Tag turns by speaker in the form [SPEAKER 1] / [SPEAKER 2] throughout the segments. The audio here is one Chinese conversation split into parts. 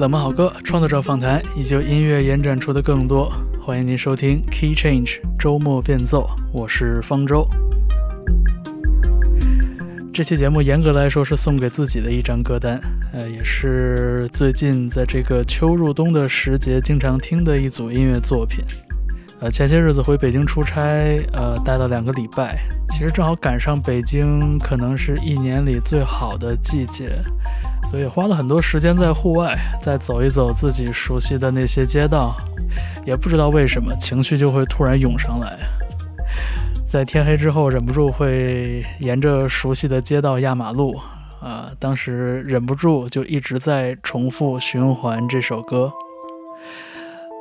[SPEAKER 1] 冷门好歌、创作者访谈以及音乐延展出的更多，欢迎您收听 Key Change 周末变奏。我是方舟。这期节目严格来说是送给自己的一张歌单，呃，也是最近在这个秋入冬的时节经常听的一组音乐作品。呃，前些日子回北京出差，呃，待了两个礼拜，其实正好赶上北京可能是一年里最好的季节，所以花了很多时间在户外，再走一走自己熟悉的那些街道，也不知道为什么情绪就会突然涌上来，在天黑之后忍不住会沿着熟悉的街道压马路，啊，当时忍不住就一直在重复循环这首歌。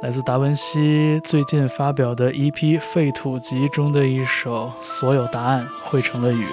[SPEAKER 1] 来自达文西最近发表的一批废土集中的一首《所有答案》。汇成了雨，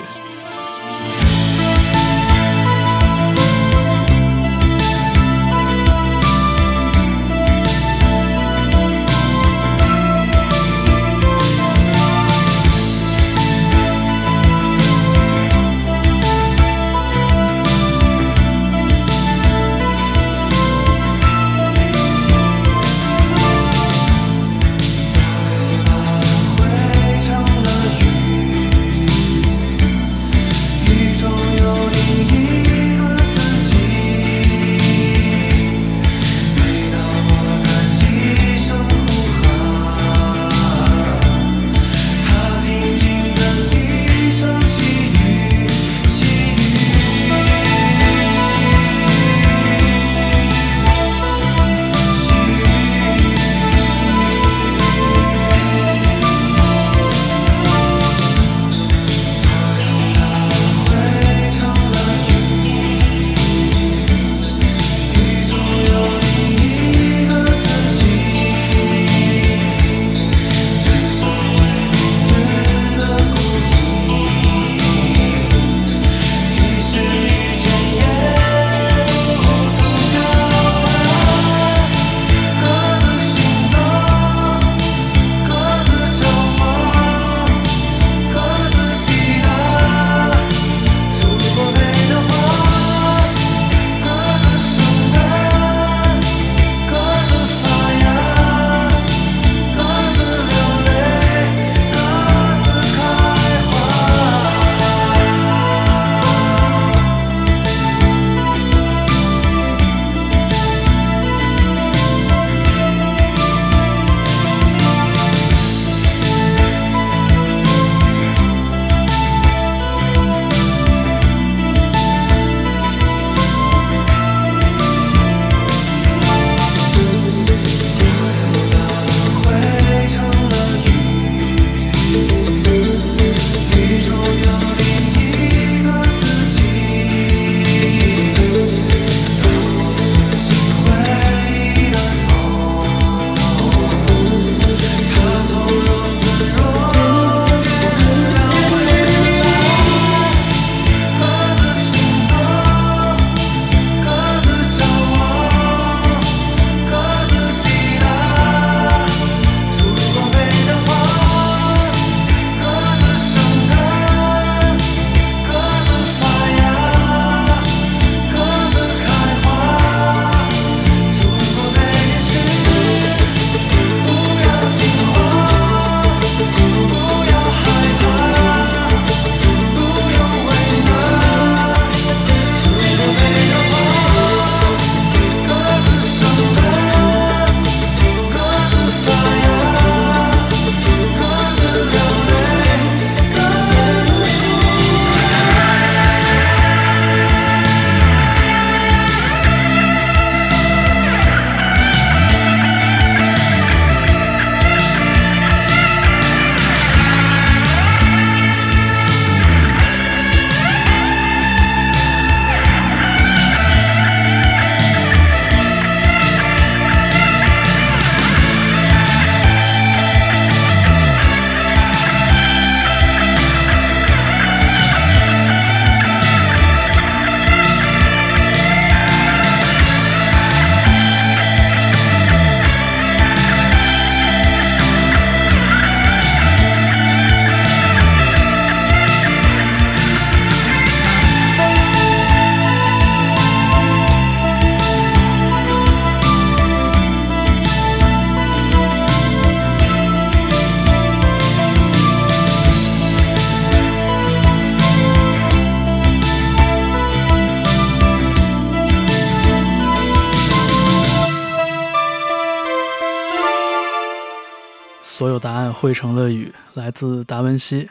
[SPEAKER 2] 汇成了雨，
[SPEAKER 1] 来自达文西。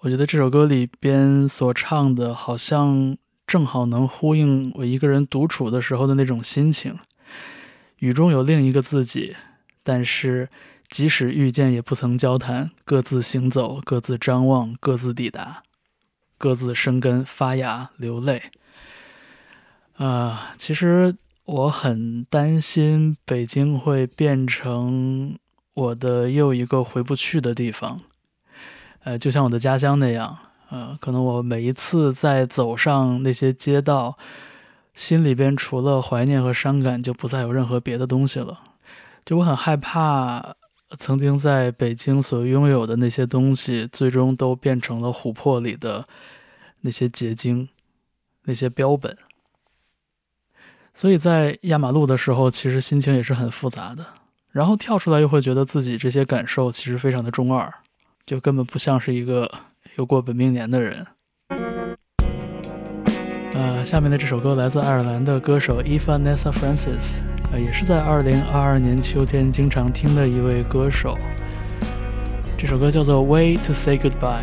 [SPEAKER 1] 我觉得这首歌里边所唱的，好像正好能呼应我一个人独处的时候的那种心情。雨中有另一个自己，但是即使遇见，也不曾交谈，各自行走，各自张望，各自抵达，各自生根发芽，流泪。啊，其实我很担心北京会变成我的又一个回不去的地方。呃，就像我的家乡那样，呃，可能我每一次在走上那些街道，心里边除了怀念和伤感，就不再有任何别的东西了。就我很害怕，曾经在北京所拥有的那些东西，最终都变成了琥珀里的那些结晶，那些标本。所以在压马路的时候，其实心情也是很复杂的。然后跳出来，又会觉得自己这些感受其实非常的中二。就根本不像是一个有过本命年的人。呃，下面的这首歌来自爱尔兰的歌手 Eva Nessa Francis，呃，也是在2022年秋天经常听的一位歌手。这首歌叫做《Way to Say Goodbye》。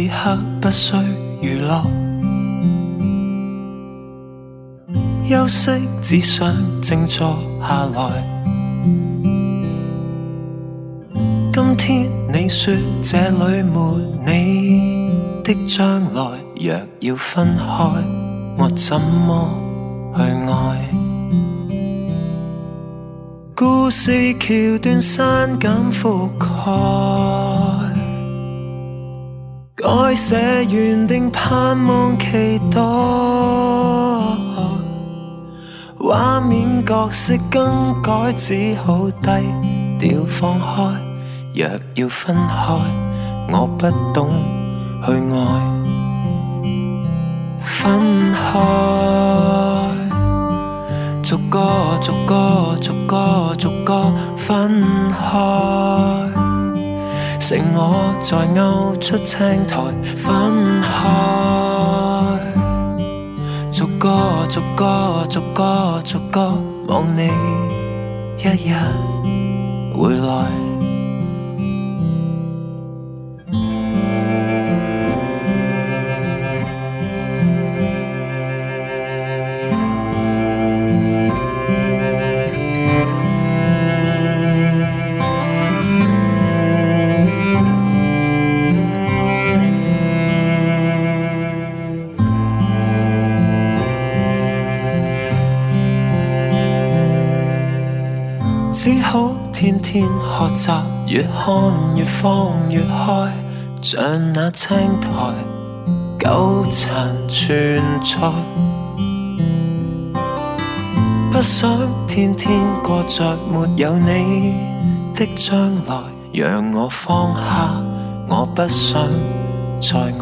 [SPEAKER 2] 此刻不需娱乐，休息只想静坐下来。今天你说这里没你的将来，若要分开，我怎么去爱？故事桥段删减覆盖。改写原定盼望期待，画面角色更改，只好低调放开。若要分开，我不懂去爱。分开，逐个逐个逐个逐个分开。剩我在勾出青苔，分开，逐个逐个逐个逐个望你一日回来。学习，越看越放越开，像那青苔纠缠存在。不想天天过着没有你的将来，让我放下，我不想再爱，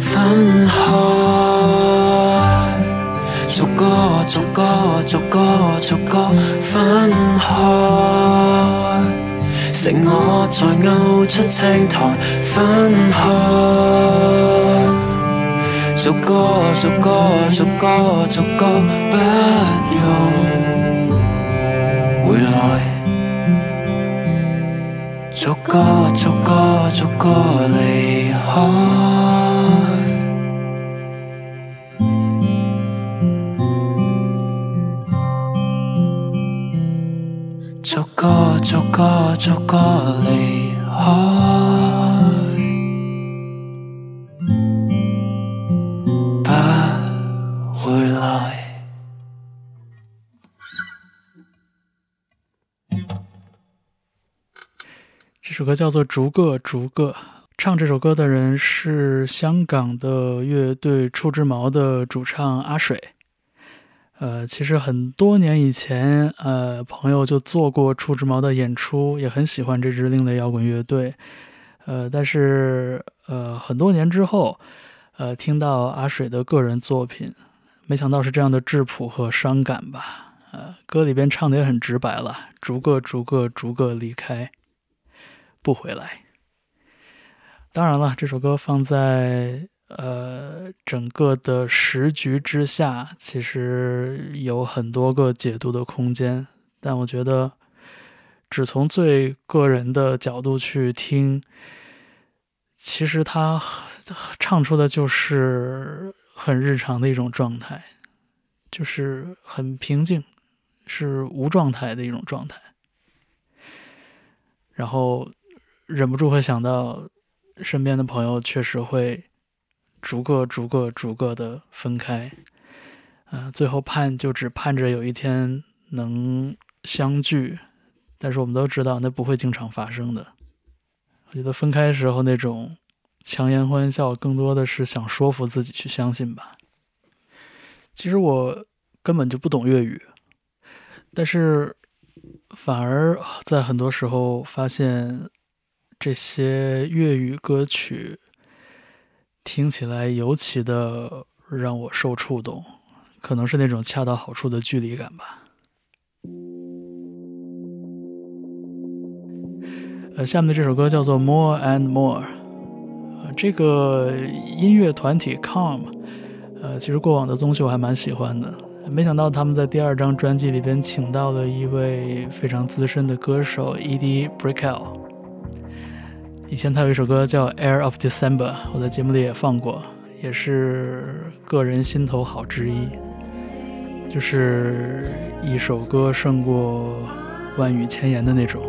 [SPEAKER 2] 分开。逐个逐个逐个逐个分开，剩我在勾出青苔分开。逐个逐个逐个逐个不用回来，逐个逐个逐个离开。个逐个离开，不回来。
[SPEAKER 1] 这首歌叫做《逐个逐个》，唱这首歌的人是香港的乐队触之毛的主唱阿水。呃，其实很多年以前，呃，朋友就做过触之毛的演出，也很喜欢这支另类摇滚乐队。呃，但是呃，很多年之后，呃，听到阿水的个人作品，没想到是这样的质朴和伤感吧。呃，歌里边唱的也很直白了，逐个逐个逐个离开，不回来。当然了，这首歌放在。呃，整个的时局之下，其实有很多个解读的空间。但我觉得，只从最个人的角度去听，其实他唱出的就是很日常的一种状态，就是很平静，是无状态的一种状态。然后忍不住会想到，身边的朋友确实会。逐个、逐个、逐个的分开，啊，最后盼就只盼着有一天能相聚，但是我们都知道那不会经常发生的。我觉得分开时候那种强颜欢笑，更多的是想说服自己去相信吧。其实我根本就不懂粤语，但是反而在很多时候发现这些粤语歌曲。听起来尤其的让我受触动，可能是那种恰到好处的距离感吧。呃，下面的这首歌叫做《More and More》，这个音乐团体 Calm，呃，其实过往的综秀我还蛮喜欢的，没想到他们在第二张专辑里边请到了一位非常资深的歌手 E.D. Brickell。
[SPEAKER 3] 以前他有一首歌叫《Air of December》，我在节目里也放过，也是个人心头好之一。就是一首歌胜过万语千言的那种。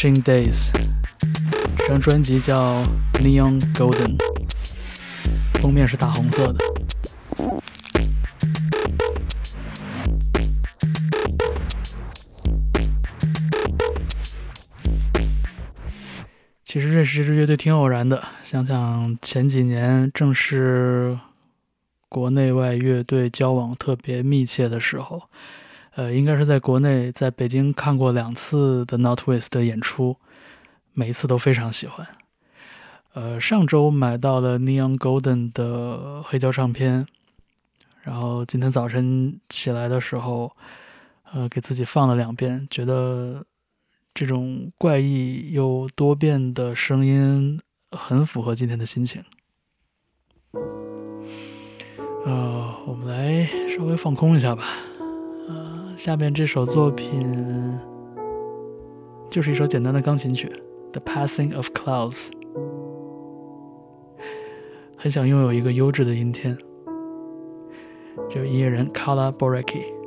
[SPEAKER 2] Ching Days》，
[SPEAKER 1] 这张专辑叫 Neon Golden，封面是大红色的。其实认识这支乐队挺偶然的，想想前几年正是国内外乐队交往特别密切的时候，呃，应该是在国内，在北京看过两次的 Northwest 的演出，每一次都非常喜欢。呃，上周买到了 Neon Golden 的黑胶唱片，然后今天早晨起来的时候，呃，给自己放了两遍，觉得这种怪异又多变的声音很符合今天的心情。呃，我们来稍微放空一下吧。下面这首作品就是一首简单的钢琴曲，《The Passing of Clouds》。很想拥有一个优质的阴天。这位音乐人 Kala
[SPEAKER 2] Boraki。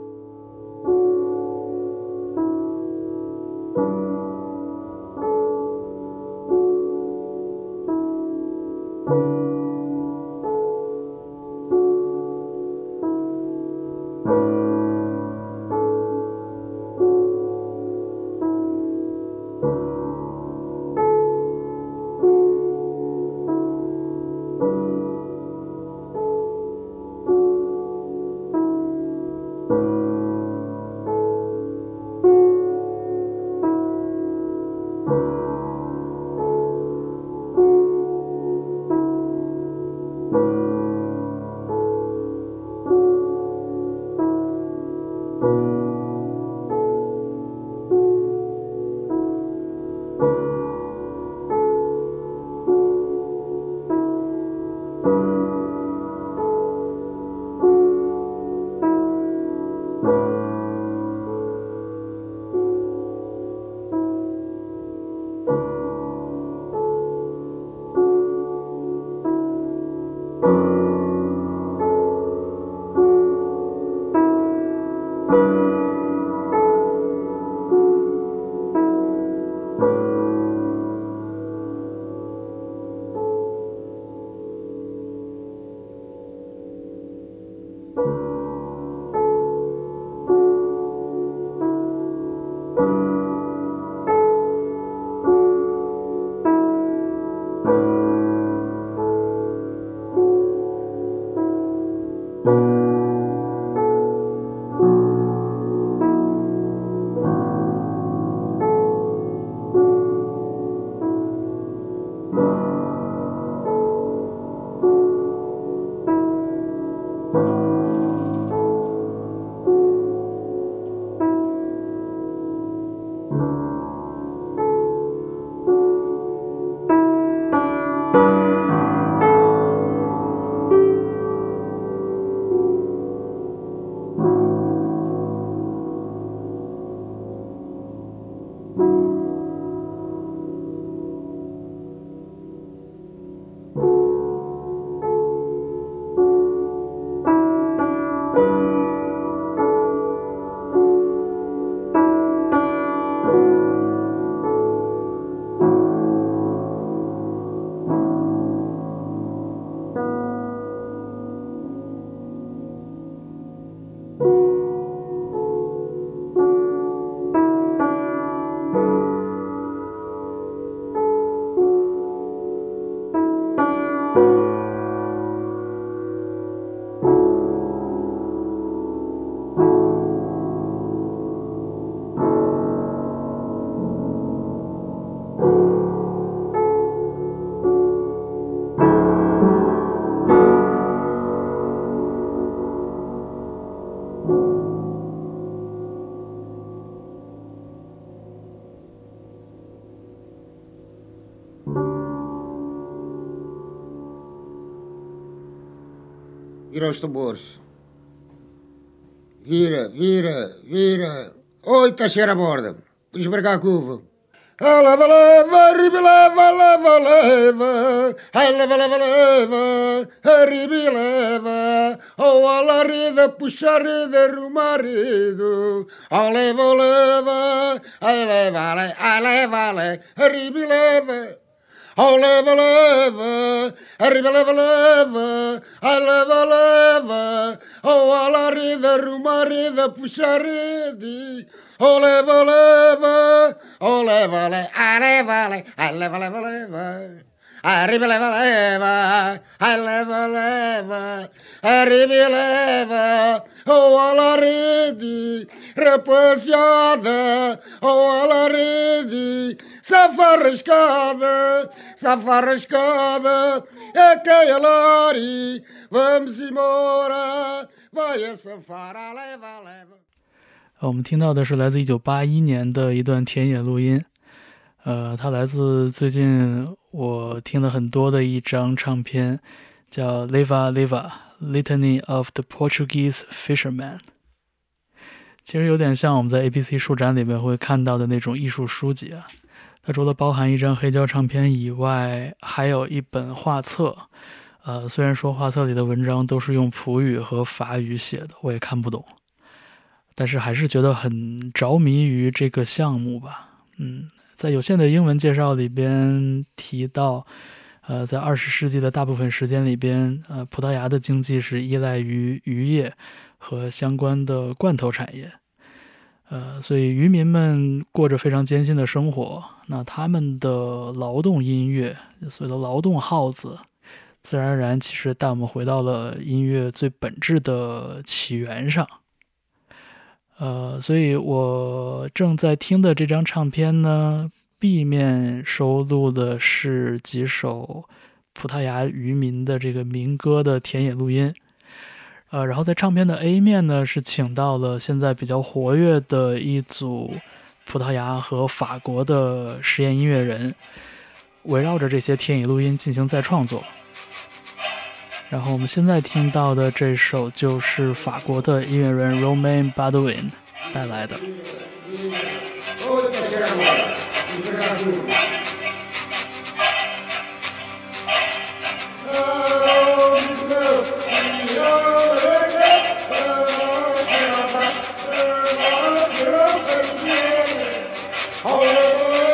[SPEAKER 4] Vira os tambores. Vira, vira, vira. Oi, tá cheira a borda. Cá a curva. Leva, leva, ribe, leva, leva, leva. Ai, leva, leva, leva. Ribe, leva. Oh, a la rida, puxa rida, ruma rido. Oh, leva, leva. Ai, leva, leva, leva. Ribe, leva. Oh, live, live, arriva, live, live, I live, live, oh, alarida, rumarida, puxaridi. Ole, ole, ole, ole, ale, vale, ale, vale, vale, vale. Arriva leva leva, leva leva, arriva leva, o alla ridi, repasiada, o alla ridi. Safarrascada, safarrascada, é que é lari, vamos embora, vai a safara, leva, leva.
[SPEAKER 1] 我们听到的是来自一九八一年的一段田野录音，呃，它来自最近我听了很多的一张唱片，叫《Leva Leva Litany of the Portuguese Fisherman》。其实有点像我们在 ABC 书展里面会看到的那种艺术书籍啊。它除了包含一张黑胶唱片以外，还有一本画册。呃，虽然说画册里的文章都是用葡语和法语写的，我也看不懂，但是还是觉得很着迷于这个项目吧。嗯。在有限的英文介绍里边提到，呃，在二十世纪的大部分时间里边，呃，葡萄牙的经济是依赖于渔业和相关的罐头产业，呃，所以渔民们过着非常艰辛的生活。那他们的劳动音乐，所谓的劳动号子，自然而然其实带我们回到了音乐最本质的起源上。呃，所以我正在听的这张唱片呢，B 面收录的是几首葡萄牙渔民的这个民歌的田野录音，呃，然后在唱片的 A 面呢，是请到了现在比较活跃的一组葡萄牙和法国的实验音乐人，围绕着这些天野录音进行再创作。然后我们现在听到的这首，就是法国的音乐人 Romain Badwin 带来的。Oh,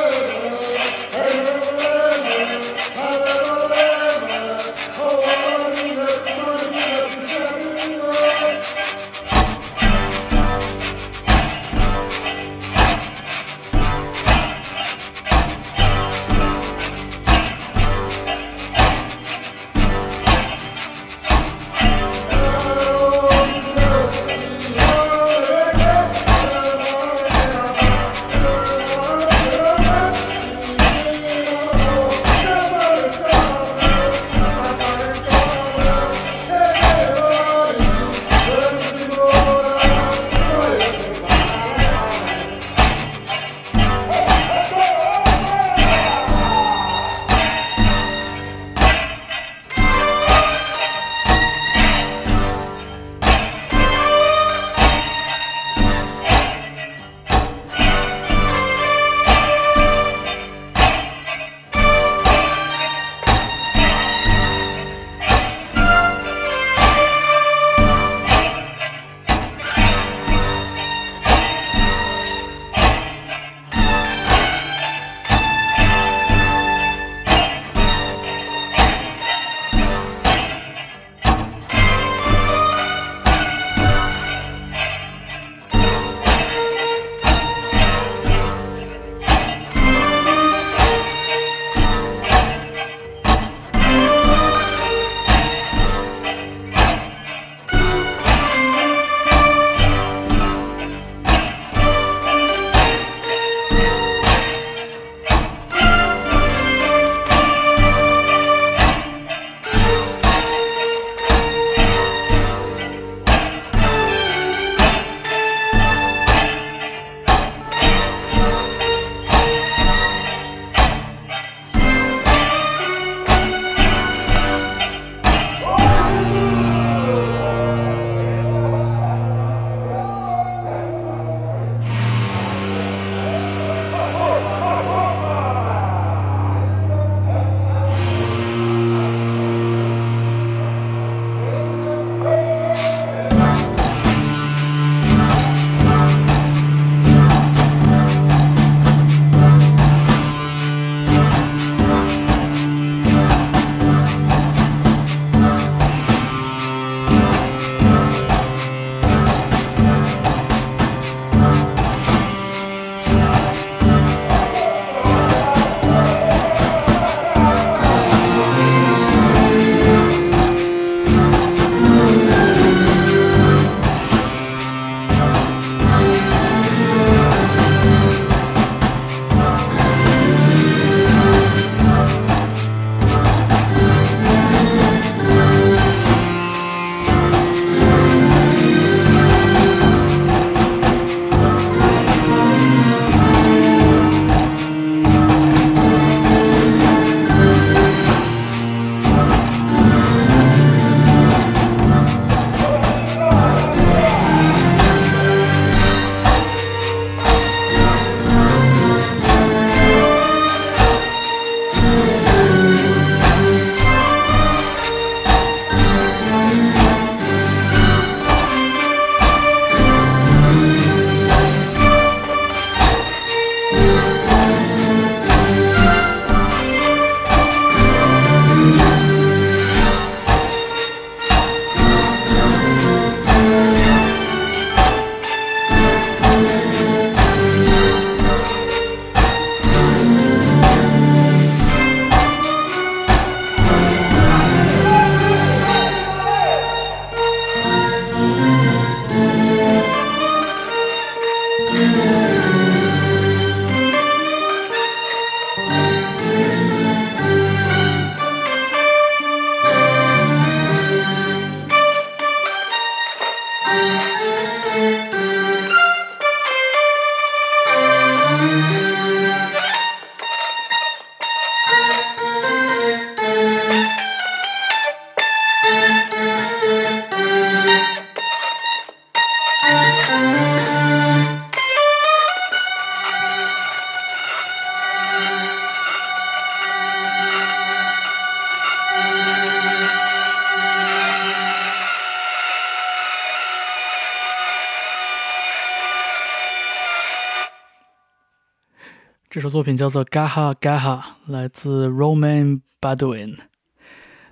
[SPEAKER 1] 作品叫做《Gaha Gaha》，来自 Roman Badouin，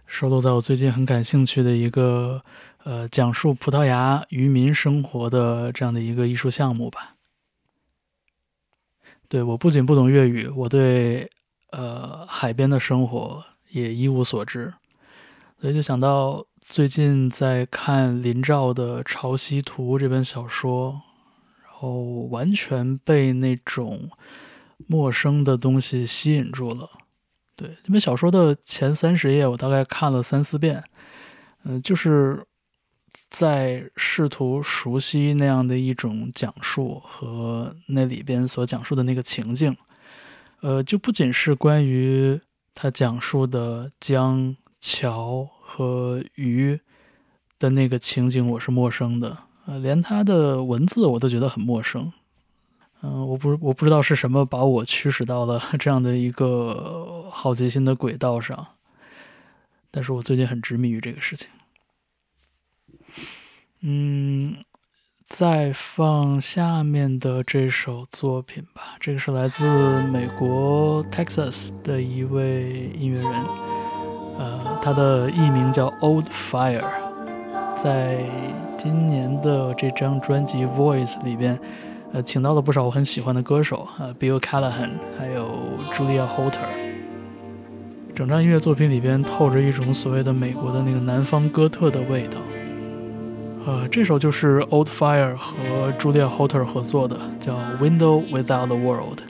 [SPEAKER 1] 收录在我最近很感兴趣的一个呃讲述葡萄牙渔民生活的这样的一个艺术项目吧。对我不仅不懂粤语，我对呃海边的生活也一无所知，所以就想到最近在看林兆的《潮汐图》这本小说，然后完全被那种陌生的东西吸引住了。对，那本小说的前三十页我大概看了三四遍，嗯，就是在试图熟悉那样的一种讲述和那里边所讲述的那个情境。呃，就不仅是关于他讲述的江、桥和鱼的那个情景，我是陌生的，呃，连他的文字我都觉得很陌生。嗯，我不我不知道是什么把我驱使到了 这样的一个好奇心的轨道上，但是我最近很执迷于这个事情。嗯，再放下面的这首作品吧，这个是来自美国 Texas 的一位音乐人，呃，他的艺名叫 Old Fire，在今年的这张专辑《Voice》里边。请到了不少我很喜欢的歌手，Bill Callahan，还有 Julia Holter。整张音乐作品里边透着一种所谓的美国的那个南方哥特的味道。呃这首就是 Old Fire 和 Julia Holter 合作的，叫 Window Without The World。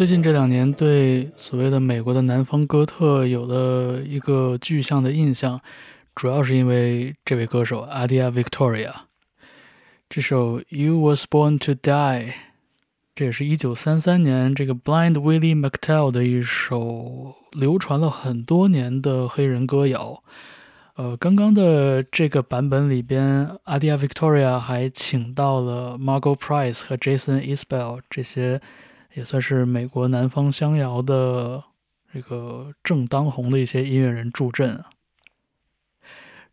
[SPEAKER 1] 最近这两年对所谓的美国的南方哥特有了一个具象的印象，主要是因为这位歌手 Adia Victoria。这首《You Was Born to Die》，这也是一九三三年这个 Blind Willie McTell 的一首流传了很多年的黑人歌谣。呃，刚刚的这个版本里边，Adia Victoria 还请到了 Margot Price 和 Jason Isbell 这些也算是美国南方乡谣的这个正当红的一些音乐人助阵啊。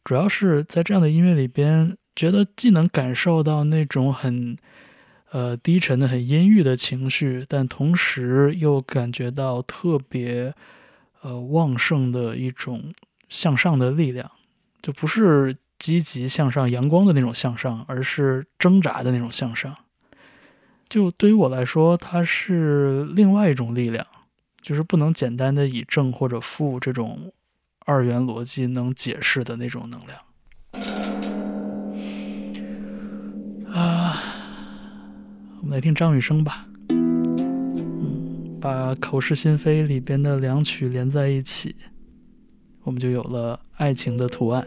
[SPEAKER 1] 主要是在这样的音乐里边，觉得既能感受到那种很呃低沉的、很阴郁的情绪，但同时又感觉到特别呃旺盛的一种向上的力量，就不是积极向上、阳光的那种向上，而是挣扎的那种向上。就对于我来说，它是另外一种力量，就是不能简单的以正或者负这种二元逻辑能解释的那种能量。啊，我们来听张雨生吧。嗯，把《口是心非》里边的两曲连在一起，我们就有了爱情的图案。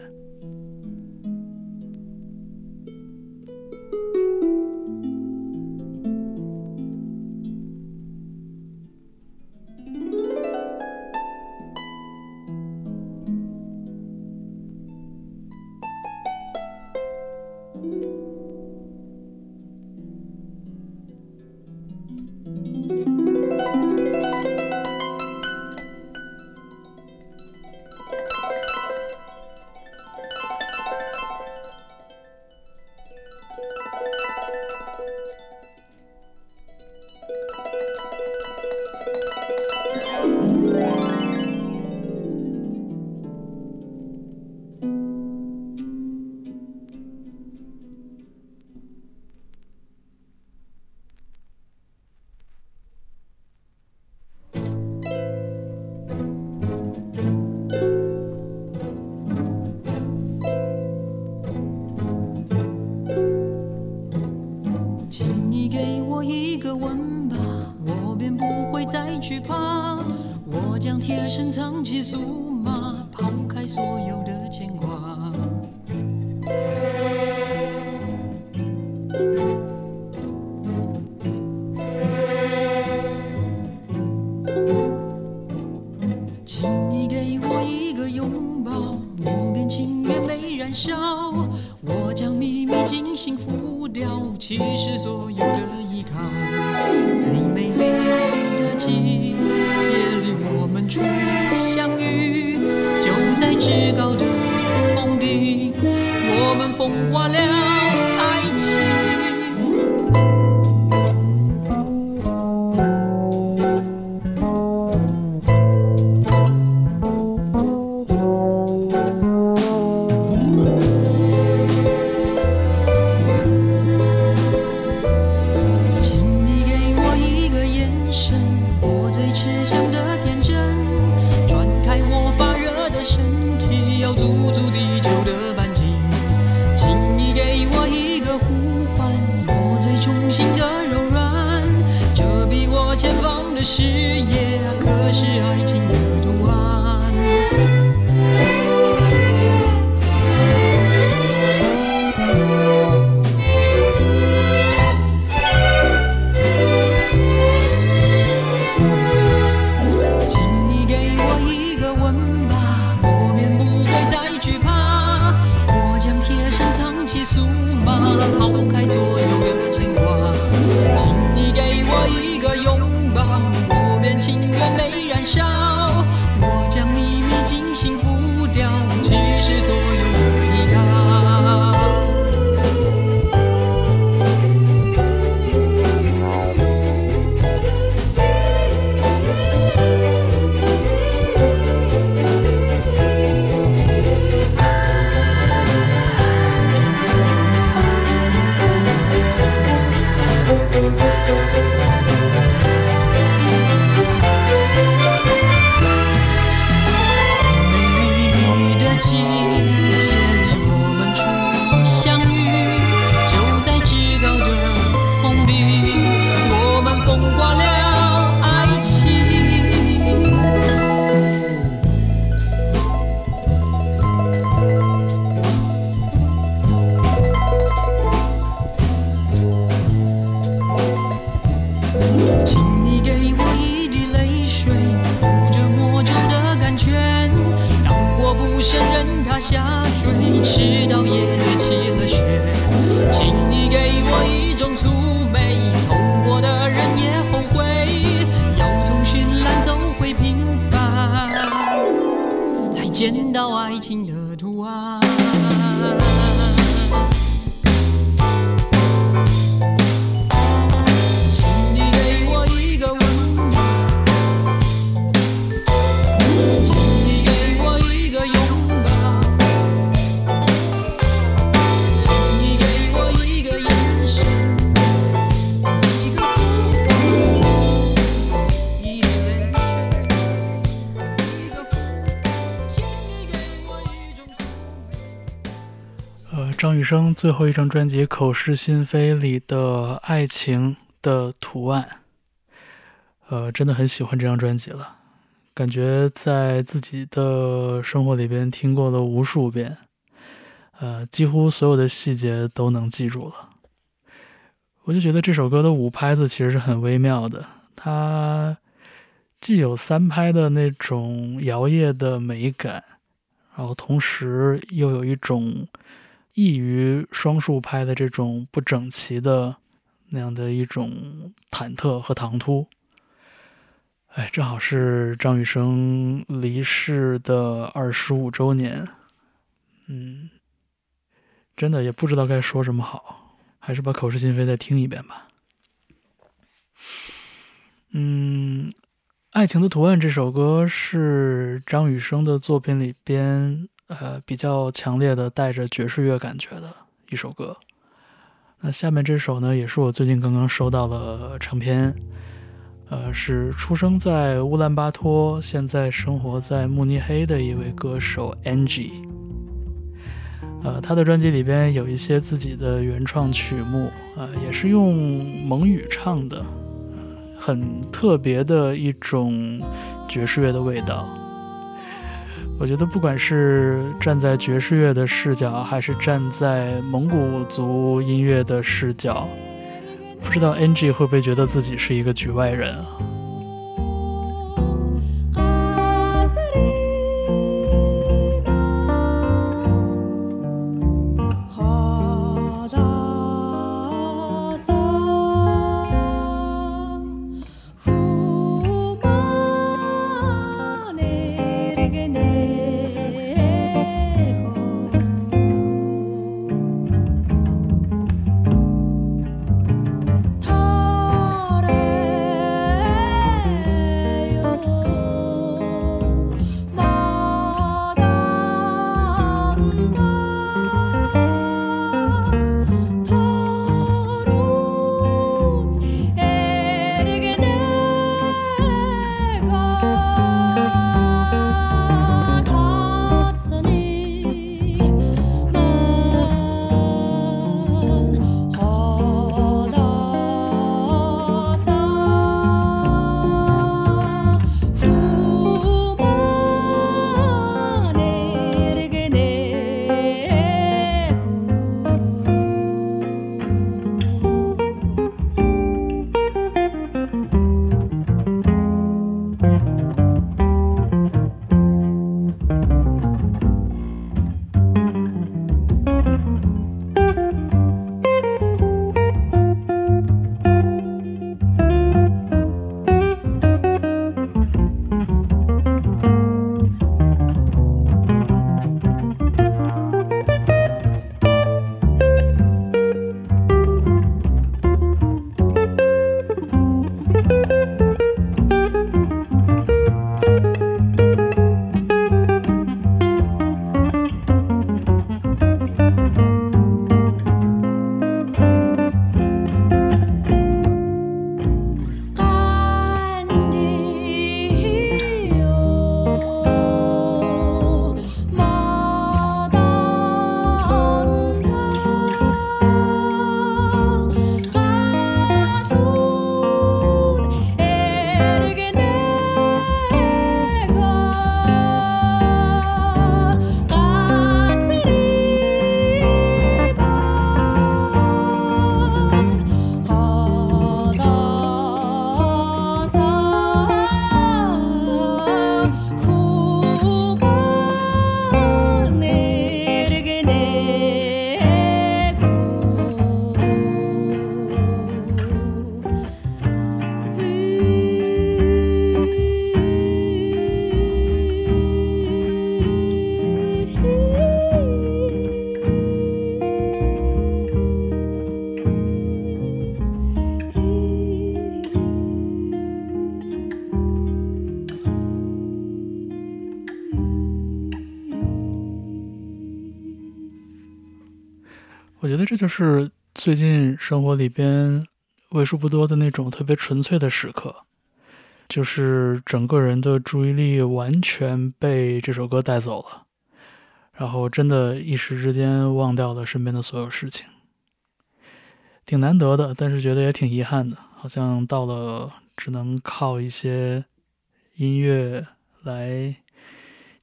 [SPEAKER 1] 生最后一张专辑《口是心非》里的《爱情的图案》，呃，真的很喜欢这张专辑了，感觉在自己的生活里边听过了无数遍，呃，几乎所有的细节都能记住了。我就觉得这首歌的五拍子其实是很微妙的，它既有三拍的那种摇曳的美感，然后同时又有一种异于双数拍的这种不整齐的那样的一种忐忑和唐突。哎，正好是张雨生离世的二十五周年，嗯，真的也不知道该说什么好，还是把《口是心非》再听一遍吧。嗯，《爱情的图案》这首歌是张雨生的作品里边呃比较强烈的带着爵士乐感觉的一首歌。那下面这首呢，也是我最近刚刚收到的唱片，呃，是出生在乌兰巴托，现在生活在慕尼黑的一位歌手 Angie。呃，他的专辑里边有一些自己的原创曲目，呃，也是用蒙语唱的，很特别的一种爵士乐的味道。我觉得，不管是站在爵士乐的视角，还是站在蒙古族音乐的视角，不知道 NG 会不会觉得自己是一个局外人啊？就是最近生活里边为数不多的那种特别纯粹的时刻，就是整个人的注意力完全被这首歌带走了，然后真的一时之间忘掉了身边的所有事情，挺难得的，但是觉得也挺遗憾的，好像到了只能靠一些音乐来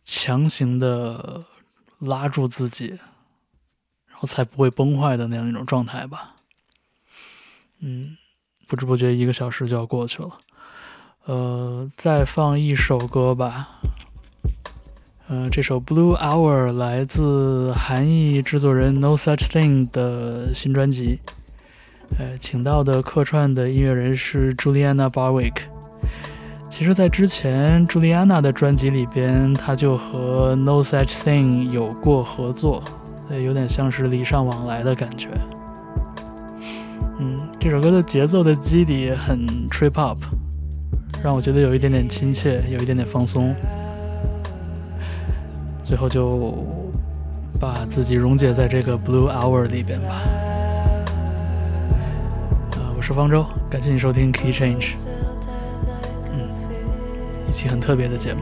[SPEAKER 1] 强行的拉住自己。我才不会崩坏的那样一种状态吧。嗯，不知不觉一个小时就要过去了。呃，再放一首歌吧。呃，这首《Blue Hour》来自韩裔制作人 No Such Thing 的新专辑。呃，请到的客串的音乐人是 Juliana Barwick。其实，在之前 Juliana 的专辑里边，他就和 No Such Thing 有过合作。对，有点像是礼尚往来的感觉。嗯，这首歌的节奏的基底很 trip up，让我觉得有一点点亲切，有一点点放松。最后就把自己溶解在这个 blue hour 里边吧。呃，我是方舟，感谢你收听 Key Change。嗯，一期很特别的节目。